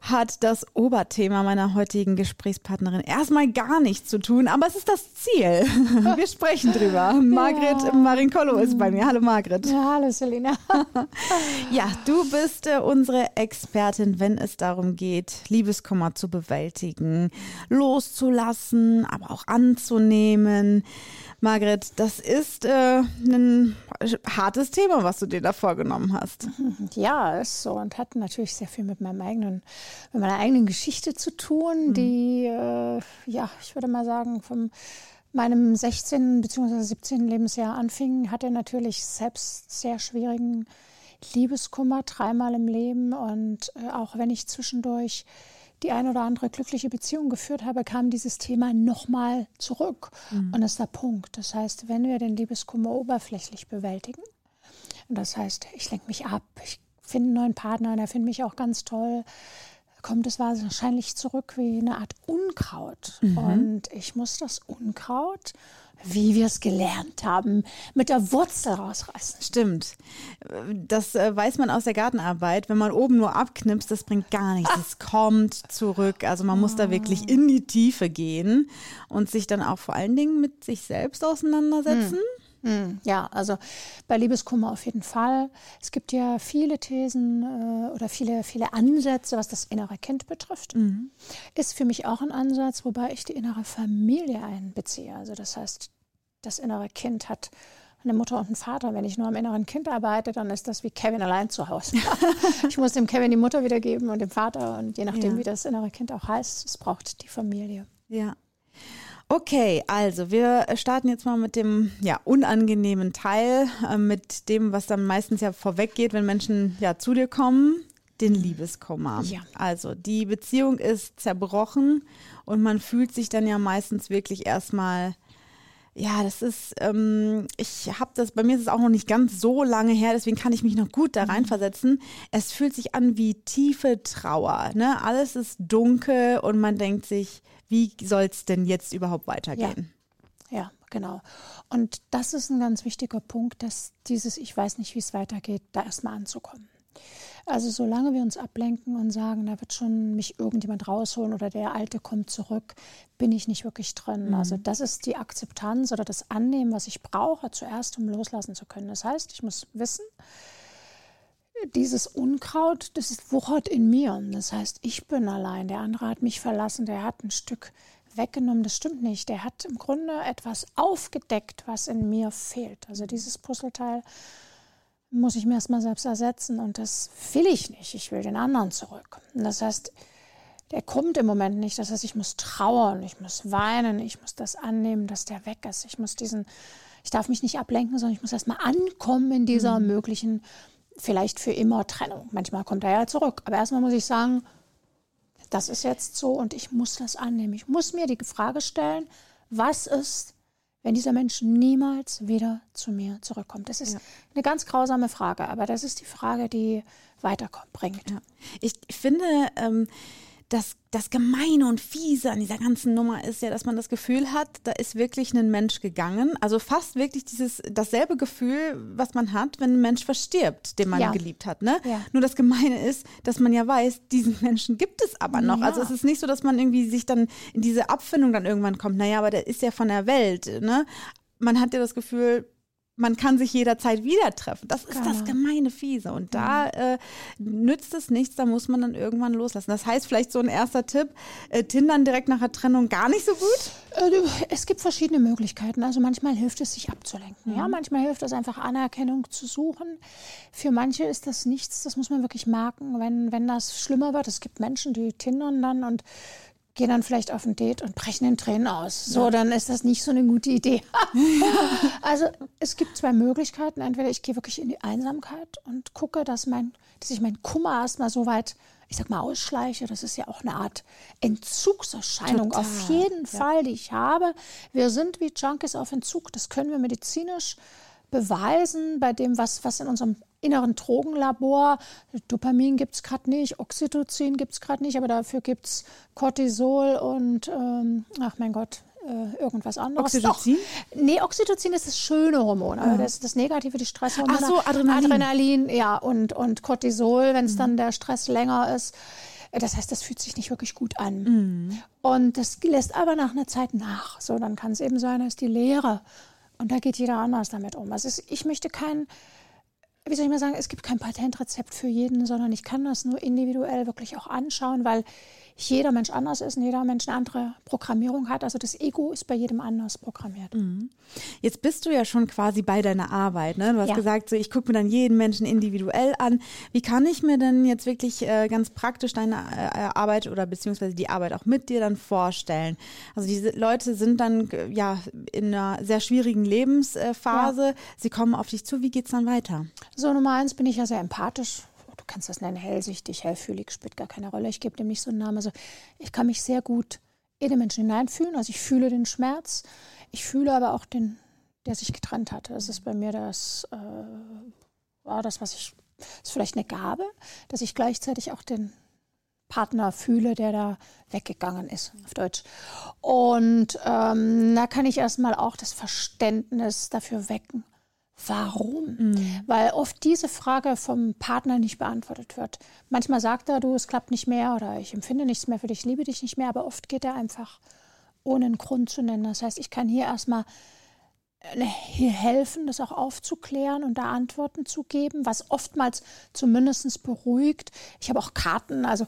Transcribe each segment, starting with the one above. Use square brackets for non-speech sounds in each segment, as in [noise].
hat das Oberthema meiner heutigen Gesprächspartnerin erstmal gar nichts zu tun, aber es ist das Ziel. [laughs] Wir sprechen drüber. Margret ja. Marinkolo ist bei mir. Hallo Margret. Ja, hallo Selina. [laughs] ja, du bist äh, unsere Expertin, wenn es darum geht, Liebeskummer zu bewältigen, loszulassen, aber auch anzunehmen. Margret, das ist äh, ein hartes Thema, was du dir da vorgenommen hast. [laughs] Ja, ist so und hat natürlich sehr viel mit meinem eigenen, mit meiner eigenen Geschichte zu tun, mhm. die, äh, ja, ich würde mal sagen, vom meinem 16. bzw. 17. Lebensjahr anfing, hatte natürlich selbst sehr schwierigen Liebeskummer dreimal im Leben und äh, auch wenn ich zwischendurch die eine oder andere glückliche Beziehung geführt habe, kam dieses Thema nochmal zurück. Mhm. Und das ist der Punkt. Das heißt, wenn wir den Liebeskummer oberflächlich bewältigen, das heißt, ich lenke mich ab, ich finde einen neuen Partner, der findet mich auch ganz toll, kommt es wahrscheinlich zurück wie eine Art Unkraut. Mhm. Und ich muss das Unkraut wie wir es gelernt haben, mit der Wurzel rausreißen. Stimmt. Das äh, weiß man aus der Gartenarbeit. Wenn man oben nur abknipst, das bringt gar nichts. Es kommt zurück. Also man muss da wirklich in die Tiefe gehen und sich dann auch vor allen Dingen mit sich selbst auseinandersetzen. Hm. Hm, ja, also bei Liebeskummer auf jeden Fall. Es gibt ja viele Thesen äh, oder viele, viele Ansätze, was das innere Kind betrifft. Mhm. Ist für mich auch ein Ansatz, wobei ich die innere Familie einbeziehe. Also das heißt, das innere Kind hat eine Mutter und einen Vater. Wenn ich nur am inneren Kind arbeite, dann ist das wie Kevin allein zu Hause. [laughs] ich muss dem Kevin die Mutter wiedergeben und dem Vater und je nachdem, ja. wie das innere Kind auch heißt, es braucht die Familie. Ja. Okay, also wir starten jetzt mal mit dem ja, unangenehmen Teil, äh, mit dem, was dann meistens ja vorweggeht, wenn Menschen ja zu dir kommen, den Liebeskummer. Ja. Also die Beziehung ist zerbrochen und man fühlt sich dann ja meistens wirklich erstmal ja, das ist, ähm, ich habe das, bei mir ist es auch noch nicht ganz so lange her, deswegen kann ich mich noch gut da mhm. reinversetzen. Es fühlt sich an wie tiefe Trauer. Ne? Alles ist dunkel und man denkt sich, wie soll es denn jetzt überhaupt weitergehen? Ja. ja. genau. Und das ist ein ganz wichtiger Punkt, dass dieses Ich weiß nicht, wie es weitergeht, da erstmal anzukommen. Also solange wir uns ablenken und sagen, da wird schon mich irgendjemand rausholen oder der Alte kommt zurück, bin ich nicht wirklich drin. Mhm. Also das ist die Akzeptanz oder das Annehmen, was ich brauche zuerst, um loslassen zu können. Das heißt, ich muss wissen, dieses Unkraut, das wuchert in mir. Das heißt, ich bin allein, der andere hat mich verlassen, der hat ein Stück weggenommen. Das stimmt nicht. Der hat im Grunde etwas aufgedeckt, was in mir fehlt. Also dieses Puzzleteil muss ich mir erstmal selbst ersetzen und das will ich nicht. Ich will den anderen zurück. Und das heißt, der kommt im Moment nicht. Das heißt, ich muss trauern, ich muss weinen, ich muss das annehmen, dass der weg ist. Ich muss diesen, ich darf mich nicht ablenken, sondern ich muss erstmal ankommen in dieser mhm. möglichen, vielleicht für immer Trennung. Manchmal kommt er ja zurück. Aber erstmal muss ich sagen, das ist jetzt so und ich muss das annehmen. Ich muss mir die Frage stellen, was ist, wenn dieser Mensch niemals wieder zu mir zurückkommt? Das ist ja. eine ganz grausame Frage, aber das ist die Frage, die weiterbringt. Ja. Ich finde, ähm, das, das Gemeine und Fiese an dieser ganzen Nummer ist ja, dass man das Gefühl hat, da ist wirklich ein Mensch gegangen. Also fast wirklich dieses dasselbe Gefühl, was man hat, wenn ein Mensch verstirbt, den man ja. geliebt hat. Ne? Ja. Nur das Gemeine ist, dass man ja weiß, diesen Menschen gibt es aber noch. Ja. Also es ist nicht so, dass man irgendwie sich dann in diese Abfindung dann irgendwann kommt. Naja, aber der ist ja von der Welt. Ne? Man hat ja das Gefühl, man kann sich jederzeit wieder treffen. Das ist genau. das gemeine Fiese. Und da äh, nützt es nichts, da muss man dann irgendwann loslassen. Das heißt, vielleicht so ein erster Tipp, äh, Tindern direkt nach der Trennung gar nicht so gut? Äh, es gibt verschiedene Möglichkeiten. Also manchmal hilft es, sich abzulenken. Mhm. Ja, manchmal hilft es einfach, Anerkennung zu suchen. Für manche ist das nichts, das muss man wirklich merken, wenn, wenn das schlimmer wird. Es gibt Menschen, die tindern dann und gehen dann vielleicht auf ein Date und brechen in Tränen aus. So, ja. dann ist das nicht so eine gute Idee. [laughs] [laughs] also es gibt zwei Möglichkeiten. Entweder ich gehe wirklich in die Einsamkeit und gucke, dass, mein, dass ich meinen Kummer erstmal so weit ich sag mal, ausschleiche. Das ist ja auch eine Art Entzugserscheinung Total, auf jeden ja. Fall, die ich habe. Wir sind wie Junkies auf Entzug. Das können wir medizinisch beweisen bei dem, was, was in unserem inneren Drogenlabor, Dopamin gibt es gerade nicht, Oxytocin gibt es gerade nicht, aber dafür gibt es Cortisol und, ähm, ach mein Gott, äh, irgendwas anderes. Oxytocin? Doch. Nee, Oxytocin ist das schöne Hormon, aber das, das Negative, die Stresshormone. Ach so, Adrenalin. Adrenalin, ja, und, und Cortisol, wenn es Mhm. dann der Stress länger ist. Das heißt, das fühlt sich nicht wirklich gut an. Mhm. Und das lässt aber nach einer Zeit nach. So, dann kann es eben sein, dass die Leere. Und da geht jeder anders damit um. Also ich möchte kein, wie soll ich mal sagen, es gibt kein Patentrezept für jeden, sondern ich kann das nur individuell wirklich auch anschauen, weil jeder Mensch anders ist und jeder Mensch eine andere Programmierung hat. Also das Ego ist bei jedem anders programmiert. Jetzt bist du ja schon quasi bei deiner Arbeit. Ne? Du hast Ja. gesagt, so, ich gucke mir dann jeden Menschen individuell an. Wie kann ich mir denn jetzt wirklich äh, ganz praktisch deine äh, Arbeit oder beziehungsweise die Arbeit auch mit dir dann vorstellen? Also diese Leute sind dann äh, ja in einer sehr schwierigen Lebensphase. Sie kommen auf dich zu. Wie geht's dann weiter? So, Nummer eins bin ich ja sehr empathisch. Kannst das nennen, hellsichtig, hellfühlig, spielt gar keine Rolle. Ich gebe dem nicht so einen Namen. Also ich kann mich sehr gut in den Menschen hineinfühlen. Also ich fühle den Schmerz. Ich fühle aber auch den, der sich getrennt hat. Das ist bei mir das, äh, war das, was ich, ist vielleicht eine Gabe, dass ich gleichzeitig auch den Partner fühle, der da weggegangen ist, auf Deutsch. Und ähm, da kann ich erstmal auch das Verständnis dafür wecken. Warum? Weil oft diese Frage vom Partner nicht beantwortet wird. Manchmal sagt er, du, es klappt nicht mehr oder ich empfinde nichts mehr für dich, ich liebe dich nicht mehr, aber oft geht er einfach ohne einen Grund zu nennen. Das heißt, ich kann hier erstmal äh, hier helfen, das auch aufzuklären und da Antworten zu geben, was oftmals zumindest beruhigt. Ich habe auch Karten, also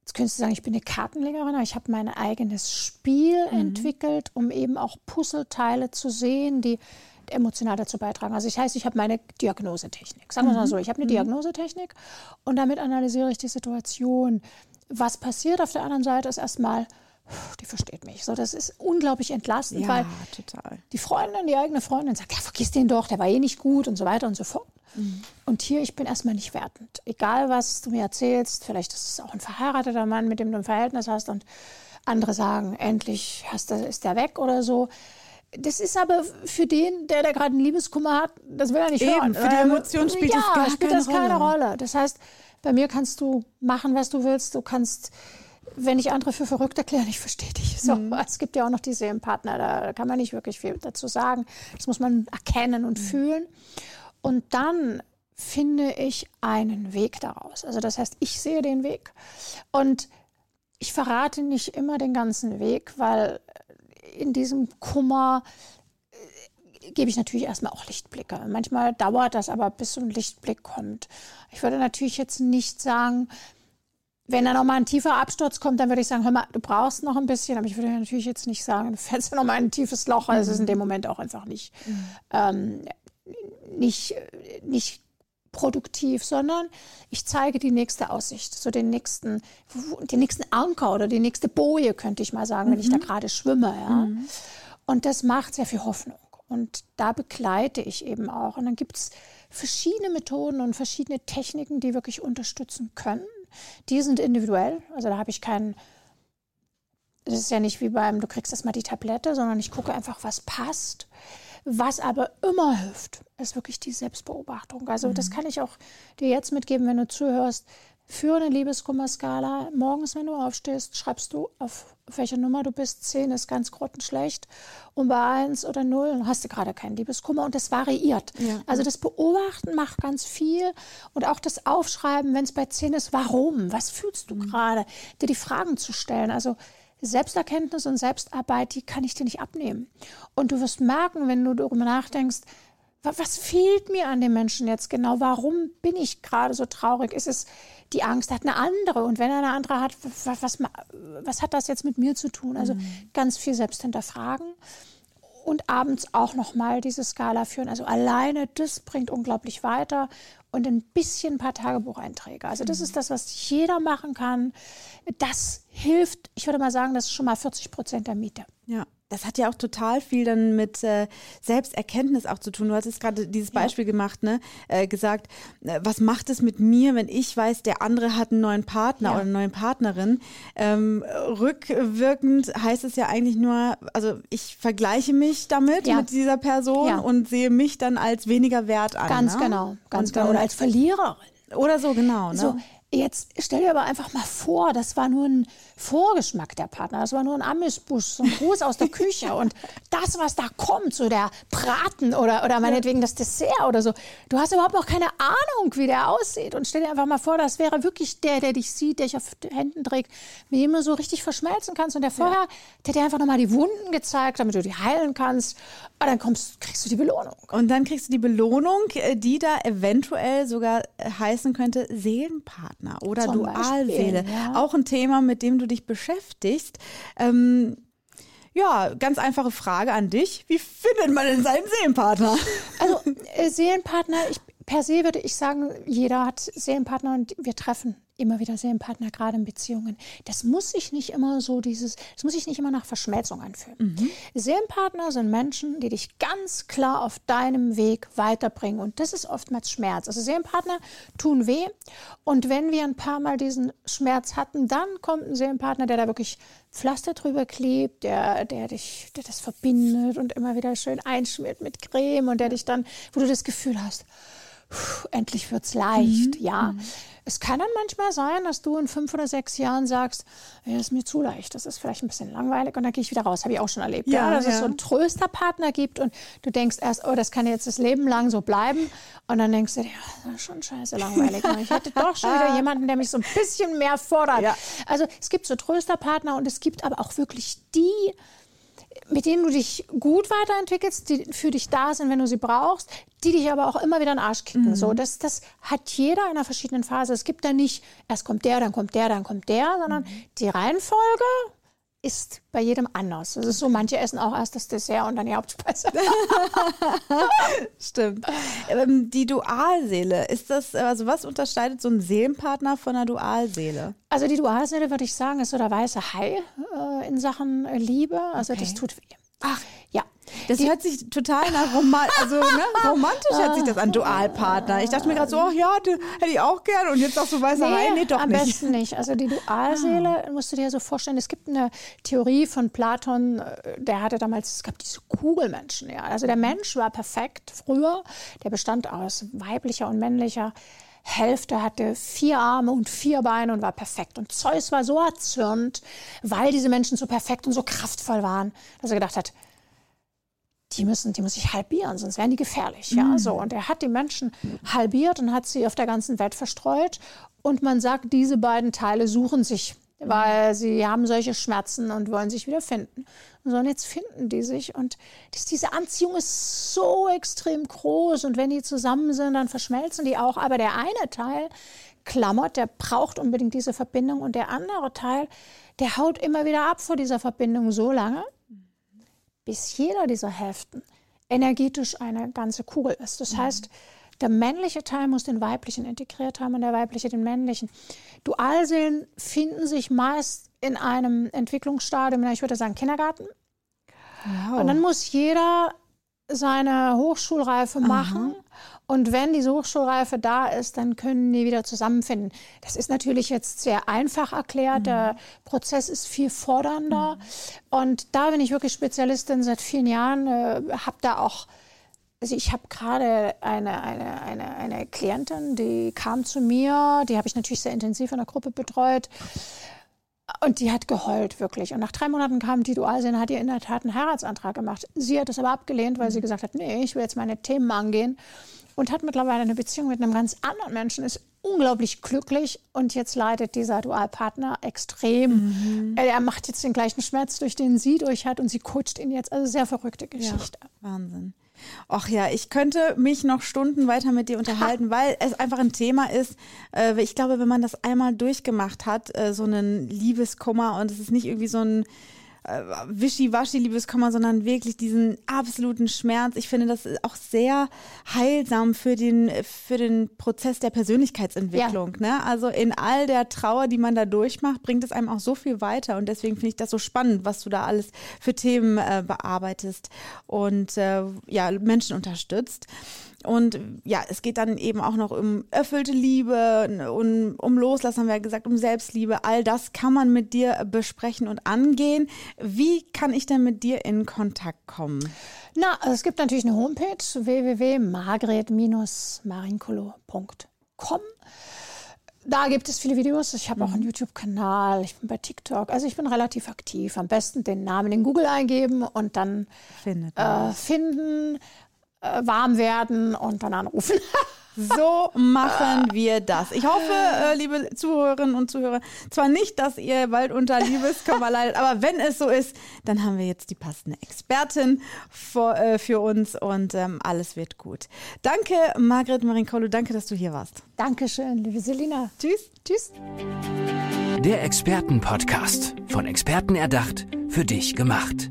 jetzt könntest du sagen, ich bin eine Kartenlegerin, aber ich habe mein eigenes Spiel entwickelt, um eben auch Puzzleteile zu sehen, die emotional dazu beitragen. Also ich heißt, ich habe meine Diagnosetechnik. Sagen wir es mal so, ich habe eine Diagnosetechnik und damit analysiere ich die Situation. Was passiert auf der anderen Seite ist erstmal, die versteht mich. So, das ist unglaublich entlastend, weil total. die Freundin, die eigene Freundin sagt, ja, vergiss den doch, der war eh nicht gut und so weiter und so fort. Und hier, ich bin erstmal nicht wertend. Egal, was du mir erzählst, vielleicht ist es auch ein verheirateter Mann, mit dem du ein Verhältnis hast und andere sagen, endlich hast ist der weg oder so. Das ist aber für den, der da gerade einen Liebeskummer hat, das will er nicht Eben, hören. für die Emotion spielt ja, das gar spielt keine das keine Rolle. Rolle. Das heißt, bei mir kannst du machen, was du willst. Du kannst, wenn ich andere für verrückt erkläre, ich verstehe dich. So, Mhm. Es gibt ja auch noch die Seelenpartner, da kann man nicht wirklich viel dazu sagen. Das muss man erkennen Mhm. und fühlen. Und dann finde ich einen Weg daraus. Also das heißt, ich sehe den Weg und ich verrate nicht immer den ganzen Weg, weil in diesem Kummer äh, gebe ich natürlich erstmal auch Lichtblicke. Manchmal dauert das aber, bis so ein Lichtblick kommt. Ich würde natürlich jetzt nicht sagen, wenn da nochmal ein tiefer Absturz kommt, dann würde ich sagen, hör mal, du brauchst noch ein bisschen, aber ich würde natürlich jetzt nicht sagen, [laughs] du fällst ja nochmal in ein tiefes Loch. Also es ist in dem Moment auch einfach nicht, ähm, nicht, nicht produktiv, sondern ich zeige die nächste Aussicht, so den nächsten, den nächsten Anker oder die nächste Boje, könnte ich mal sagen, wenn ich da gerade schwimme. Ja? Und das macht sehr viel Hoffnung. Und da begleite ich eben auch. Und dann gibt es verschiedene Methoden und verschiedene Techniken, die wirklich unterstützen können. Die sind individuell. Also da habe ich keinen. Es ist ja nicht wie beim, du kriegst erstmal die Tablette, sondern ich gucke einfach, was passt. Was aber immer hilft, ist wirklich die Selbstbeobachtung. Also das kann ich auch dir jetzt mitgeben, wenn du zuhörst. Für eine Liebeskummerskala, morgens, wenn du aufstehst, schreibst du, auf, welcher Nummer du bist. 10 ist ganz grottenschlecht. Und bei 1 oder 0 hast du gerade keinen Liebeskummer. Und das variiert. Ja. Also das Beobachten macht ganz viel. Und auch das Aufschreiben, wenn es bei 10 ist, warum? Was fühlst du gerade? Dir die Fragen zu stellen. Also Selbsterkenntnis und Selbstarbeit, die kann ich dir nicht abnehmen. Und du wirst merken, wenn du darüber nachdenkst, wa- was fehlt mir an dem Menschen jetzt genau? Warum bin ich gerade so traurig? Ist es die Angst, hat eine andere? Und wenn er eine andere hat, was, was, was hat das jetzt mit mir zu tun? Also ganz viel selbst hinterfragen und abends auch noch mal diese Skala führen. Also alleine das bringt unglaublich weiter und ein bisschen ein paar Tagebucheinträge. Also das ist das, was jeder machen kann. Das hilft, ich würde mal sagen, das ist schon mal 40 Prozent der Miete. Ja. Das hat ja auch total viel dann mit äh, Selbsterkenntnis auch zu tun. Du hattest gerade dieses Beispiel ja. gemacht, ne? Äh, gesagt, äh, was macht es mit mir, wenn ich weiß, der andere hat einen neuen Partner ja. oder eine neue Partnerin? Ähm, rückwirkend heißt es ja eigentlich nur, also ich vergleiche mich damit ja. mit dieser Person und sehe mich dann als weniger wert an. Ganz ne? genau, ganz genau. Oder als Verliererin. Oder so, genau. Ne? So, Jetzt stell dir aber einfach mal vor, das war nur ein Vorgeschmack der Partner, das war nur ein Amüsbusch, so ein Gruß aus der Küche und das, was da kommt, so der Braten oder, oder meinetwegen das Dessert oder so, du hast überhaupt noch keine Ahnung, wie der aussieht und stell dir einfach mal vor, das wäre wirklich der, der dich sieht, der dich auf den Händen trägt, mit dem du so richtig verschmelzen kannst und der vorher, ja. der dir einfach nochmal die Wunden gezeigt, damit du die heilen kannst und dann kommst, kriegst du die Belohnung. Und dann kriegst du die Belohnung, äh, die da eventuell sogar heißen könnte Seelenpartner. Partner oder Zum Dualseele. Beispiel, ja. Auch ein Thema, mit dem du dich beschäftigst. Ähm, ja, ganz einfache Frage an dich. Wie findet man denn seinen Seelenpartner? [laughs] Also äh, Seelenpartner, ich, per se würde ich sagen, jeder hat Seelenpartner und wir treffen immer wieder Seelenpartner, gerade in Beziehungen. Das muss sich nicht immer so dieses, das muss sich nicht immer nach Verschmelzung anfühlen. Mhm. Seelenpartner sind Menschen, die dich ganz klar auf deinem Weg weiterbringen. Und das ist oftmals Schmerz. Also Seelenpartner tun weh. Und wenn wir ein paar Mal diesen Schmerz hatten, dann kommt ein Seelenpartner, der da wirklich Pflaster drüber klebt, der, der dich, der das verbindet und immer wieder schön einschmiert mit Creme und der dich dann, wo du das Gefühl hast, endlich wird's leicht, mhm. ja. Mhm. Es kann dann manchmal sein, dass du in fünf oder sechs Jahren sagst, das ist mir zu leicht, das ist vielleicht ein bisschen langweilig und dann gehe ich wieder raus. Habe ich auch schon erlebt. Ja, ja dass ja. es so einen Trösterpartner gibt und du denkst erst, oh, das kann jetzt das Leben lang so bleiben. Und dann denkst du, ja, das ist schon scheiße langweilig. ich hätte [laughs] doch schon wieder jemanden, der mich so ein bisschen mehr fordert. Also es gibt so Trösterpartner und es gibt aber auch wirklich die, mit denen du dich gut weiterentwickelst, die für dich da sind, wenn du sie brauchst, die dich aber auch immer wieder in den Arsch kicken. Mhm. So, das, das hat jeder in einer verschiedenen Phase. Es gibt da nicht, erst kommt der, dann kommt der, dann kommt der, sondern mhm. die Reihenfolge ist bei jedem anders. Es ist so, manche essen auch erst das Dessert und dann die Hauptspeise. [laughs] Stimmt. Ähm, die Dualseele, ist das, also was unterscheidet so ein Seelenpartner von einer Dualseele? Also die Dualseele, würde ich sagen, ist so der weiße Hai äh, in Sachen Liebe. Also okay. das tut weh. Ach, ja. Das hört sich total nach Roma also, ne, romantisch hört sich das an, Dualpartner. Ich dachte mir gerade so, oh ja, die, hätte ich auch gern. Und jetzt auch so weißer nee, Hai, nee, doch am nicht. Am besten nicht. Also die Dualseele, musst du dir so vorstellen, es gibt eine Theorie von Platon, äh, der hatte damals, es gab diese Kugelmenschen. Ja. Also der Mensch war perfekt früher. Der bestand aus weiblicher und männlicher Hälfte hatte vier Arme und vier Beine und war perfekt. Und Zeus war so erzürnt, weil diese Menschen so perfekt und so kraftvoll waren, dass er gedacht hat, die müssen, die muss ich halbieren, sonst wären die gefährlich. Ja, mhm. so. Und er hat die Menschen halbiert und hat sie auf der ganzen Welt verstreut. Und man sagt, diese beiden Teile suchen sich, weil sie haben solche Schmerzen und wollen sich wieder finden. Und jetzt finden die sich. Und das, diese Anziehung ist so extrem groß. Und wenn die zusammen sind, dann verschmelzen die auch. Aber der eine Teil klammert, der braucht unbedingt diese Verbindung. Und der andere Teil, der haut immer wieder ab vor dieser Verbindung so lange, bis jeder dieser Hälften energetisch eine ganze Kugel ist. Das mhm. heißt, der männliche Teil muss den weiblichen integriert haben und der weibliche den männlichen. Dualseelen finden sich meist in einem Entwicklungsstadium, ich würde sagen Kindergarten. Wow. Und dann muss jeder seine Hochschulreife machen. Aha. Und wenn diese Hochschulreife da ist, dann können die wieder zusammenfinden. Das ist natürlich jetzt sehr einfach erklärt. Mhm. Der Prozess ist viel fordernder. Mhm. Und da bin ich wirklich Spezialistin seit vielen Jahren, äh, habe da auch also ich habe gerade eine, eine, eine, eine Klientin, die kam zu mir, die habe ich natürlich sehr intensiv in der Gruppe betreut. Und die hat geheult, wirklich. Und nach drei Monaten kam die Dualsehen, hat ihr in der Tat einen Heiratsantrag gemacht. Sie hat es aber abgelehnt, weil sie gesagt hat, nee, ich will jetzt meine Themen angehen. Und hat mittlerweile eine Beziehung mit einem ganz anderen Menschen, ist unglaublich glücklich. Und jetzt leidet dieser Dualpartner extrem. Mhm. Er macht jetzt den gleichen Schmerz, durch den sie durch hat. Und sie coacht ihn jetzt. Also sehr verrückte Geschichte. Ja, Wahnsinn. Ach ja, ich könnte mich noch Stunden weiter mit dir unterhalten, [laughs] weil es einfach ein Thema ist. Äh, ich glaube, wenn man das einmal durchgemacht hat, äh, so einen Liebeskummer und es ist nicht irgendwie so ein äh, Wischiwaschi-Liebeskummer, sondern wirklich diesen absoluten Schmerz. Ich finde, das ist auch sehr heilsam für den, für den Prozess der Persönlichkeitsentwicklung. Ja. Ne? Also in all der Trauer, die man da durchmacht, bringt es einem auch so viel weiter. Und deswegen finde ich das so spannend, was du da alles für Themen äh, bearbeitest und äh, ja, Menschen unterstützt. Und ja, es geht dann eben auch noch um erfüllte Liebe, um, um Loslassen, haben wir ja gesagt, um Selbstliebe. All das kann man mit dir besprechen und angehen. Wie kann ich denn mit dir in Kontakt kommen? Na, es gibt natürlich eine Homepage www.margret-marincolo.com. Da gibt es viele Videos. Ich habe auch einen mhm. YouTube-Kanal. Ich bin bei TikTok. Also ich bin relativ aktiv. Am besten den Namen in Google eingeben und dann äh, finden warm werden und dann anrufen. [laughs] So machen wir das. Ich hoffe, äh, liebe Zuhörerinnen und Zuhörer, zwar nicht, dass ihr bald unter Liebeskummer [laughs] leidet, aber wenn es so ist, dann haben wir jetzt die passende Expertin für, äh, für uns und ähm, alles wird gut. Danke, Margret Marinkolo, danke, dass du hier warst. Dankeschön, liebe Selina. Tschüss. Tschüss. Der Expertenpodcast. Von Experten erdacht, für dich gemacht.